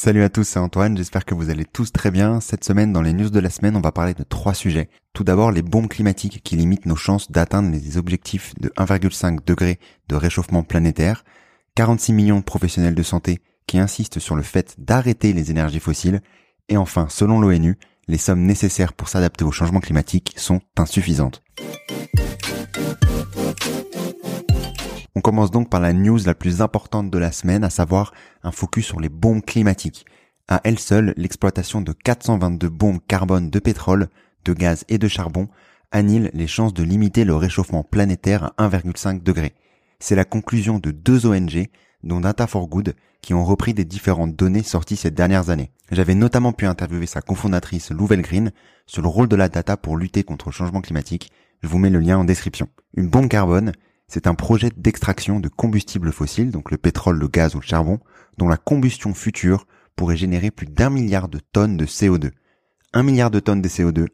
Salut à tous, c'est Antoine, j'espère que vous allez tous très bien. Cette semaine, dans les news de la semaine, on va parler de trois sujets. Tout d'abord, les bombes climatiques qui limitent nos chances d'atteindre les objectifs de 1,5 degré de réchauffement planétaire, 46 millions de professionnels de santé qui insistent sur le fait d'arrêter les énergies fossiles, et enfin, selon l'ONU, les sommes nécessaires pour s'adapter au changement climatique sont insuffisantes. Commence donc par la news la plus importante de la semaine, à savoir un focus sur les bombes climatiques. À elle seule, l'exploitation de 422 bombes carbone de pétrole, de gaz et de charbon annihile les chances de limiter le réchauffement planétaire à 1,5 degré. C'est la conclusion de deux ONG, dont Data for Good, qui ont repris des différentes données sorties ces dernières années. J'avais notamment pu interviewer sa cofondatrice Louvel Green sur le rôle de la data pour lutter contre le changement climatique. Je vous mets le lien en description. Une bombe carbone, c'est un projet d'extraction de combustibles fossiles, donc le pétrole, le gaz ou le charbon, dont la combustion future pourrait générer plus d'un milliard de tonnes de CO2. Un milliard de tonnes de CO2,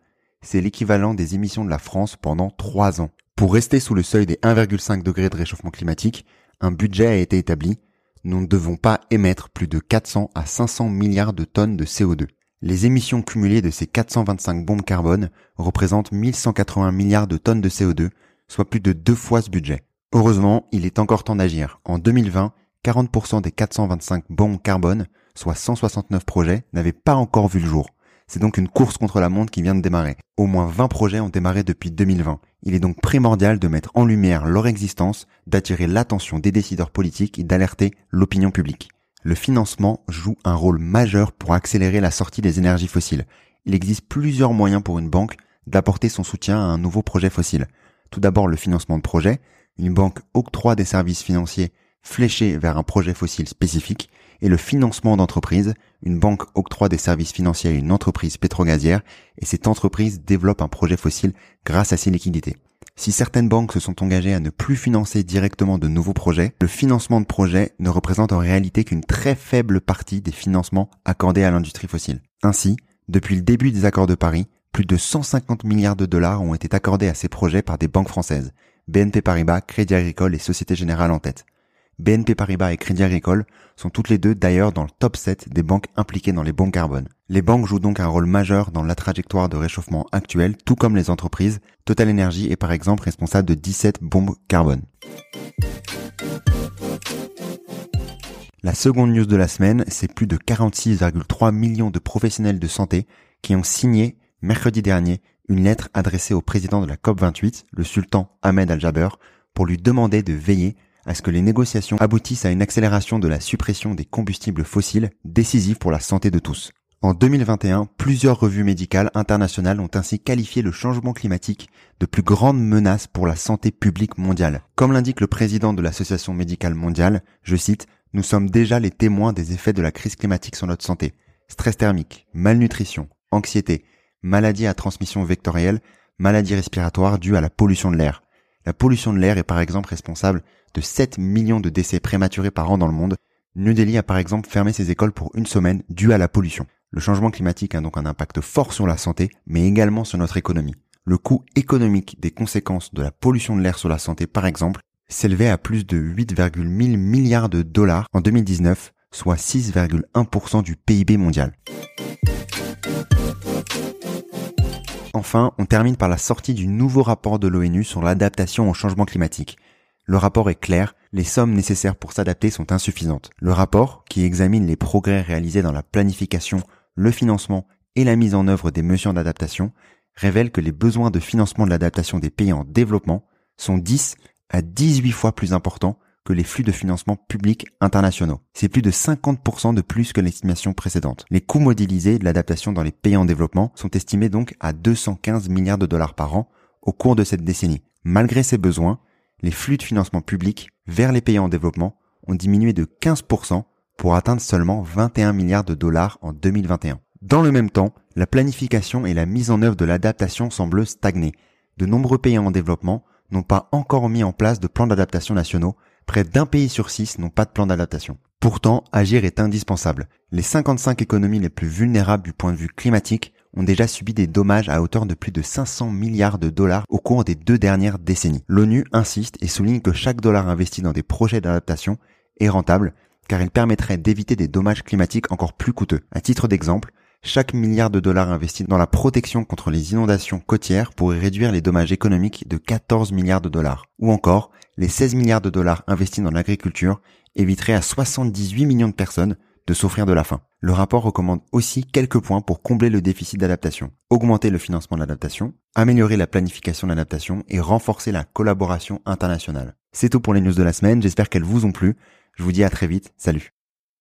c'est l'équivalent des émissions de la France pendant trois ans. Pour rester sous le seuil des 1,5 degrés de réchauffement climatique, un budget a été établi. Nous ne devons pas émettre plus de 400 à 500 milliards de tonnes de CO2. Les émissions cumulées de ces 425 bombes carbone représentent 1180 milliards de tonnes de CO2, soit plus de deux fois ce budget. Heureusement, il est encore temps d'agir. En 2020, 40% des 425 bombes carbone, soit 169 projets, n'avaient pas encore vu le jour. C'est donc une course contre la montre qui vient de démarrer. Au moins 20 projets ont démarré depuis 2020. Il est donc primordial de mettre en lumière leur existence, d'attirer l'attention des décideurs politiques et d'alerter l'opinion publique. Le financement joue un rôle majeur pour accélérer la sortie des énergies fossiles. Il existe plusieurs moyens pour une banque d'apporter son soutien à un nouveau projet fossile. Tout d'abord le financement de projet. Une banque octroie des services financiers fléchés vers un projet fossile spécifique et le financement d'entreprise. Une banque octroie des services financiers à une entreprise pétrogazière et cette entreprise développe un projet fossile grâce à ses liquidités. Si certaines banques se sont engagées à ne plus financer directement de nouveaux projets, le financement de projets ne représente en réalité qu'une très faible partie des financements accordés à l'industrie fossile. Ainsi, depuis le début des accords de Paris, plus de 150 milliards de dollars ont été accordés à ces projets par des banques françaises, BNP Paribas, Crédit Agricole et Société Générale en tête. BNP Paribas et Crédit Agricole sont toutes les deux d'ailleurs dans le top 7 des banques impliquées dans les bombes carbone. Les banques jouent donc un rôle majeur dans la trajectoire de réchauffement actuelle, tout comme les entreprises. Total Energy est par exemple responsable de 17 bombes carbone. La seconde news de la semaine, c'est plus de 46,3 millions de professionnels de santé qui ont signé mercredi dernier une lettre adressée au président de la COP28, le sultan Ahmed Al-Jaber, pour lui demander de veiller à ce que les négociations aboutissent à une accélération de la suppression des combustibles fossiles décisive pour la santé de tous. En 2021, plusieurs revues médicales internationales ont ainsi qualifié le changement climatique de plus grande menace pour la santé publique mondiale. Comme l'indique le président de l'Association médicale mondiale, je cite, Nous sommes déjà les témoins des effets de la crise climatique sur notre santé. Stress thermique, malnutrition, anxiété, maladies à transmission vectorielle, maladies respiratoires dues à la pollution de l'air. La pollution de l'air est par exemple responsable de 7 millions de décès prématurés par an dans le monde. New Delhi a par exemple fermé ses écoles pour une semaine due à la pollution. Le changement climatique a donc un impact fort sur la santé, mais également sur notre économie. Le coût économique des conséquences de la pollution de l'air sur la santé, par exemple, s'élevait à plus de 8,1 milliards de dollars en 2019, soit 6,1% du PIB mondial. Enfin, on termine par la sortie du nouveau rapport de l'ONU sur l'adaptation au changement climatique. Le rapport est clair, les sommes nécessaires pour s'adapter sont insuffisantes. Le rapport, qui examine les progrès réalisés dans la planification, le financement et la mise en œuvre des mesures d'adaptation, révèle que les besoins de financement de l'adaptation des pays en développement sont 10 à 18 fois plus importants que les flux de financement publics internationaux. C'est plus de 50% de plus que l'estimation précédente. Les coûts modélisés de l'adaptation dans les pays en développement sont estimés donc à 215 milliards de dollars par an au cours de cette décennie. Malgré ces besoins, les flux de financement public vers les pays en développement ont diminué de 15% pour atteindre seulement 21 milliards de dollars en 2021. Dans le même temps, la planification et la mise en œuvre de l'adaptation semblent stagner. De nombreux pays en développement n'ont pas encore mis en place de plans d'adaptation nationaux près d'un pays sur six n'ont pas de plan d'adaptation. Pourtant, agir est indispensable. Les 55 économies les plus vulnérables du point de vue climatique ont déjà subi des dommages à hauteur de plus de 500 milliards de dollars au cours des deux dernières décennies. L'ONU insiste et souligne que chaque dollar investi dans des projets d'adaptation est rentable car il permettrait d'éviter des dommages climatiques encore plus coûteux. À titre d'exemple, chaque milliard de dollars investi dans la protection contre les inondations côtières pourrait réduire les dommages économiques de 14 milliards de dollars. Ou encore, les 16 milliards de dollars investis dans l'agriculture éviteraient à 78 millions de personnes de souffrir de la faim. Le rapport recommande aussi quelques points pour combler le déficit d'adaptation. Augmenter le financement de l'adaptation, améliorer la planification de l'adaptation et renforcer la collaboration internationale. C'est tout pour les news de la semaine, j'espère qu'elles vous ont plu. Je vous dis à très vite, salut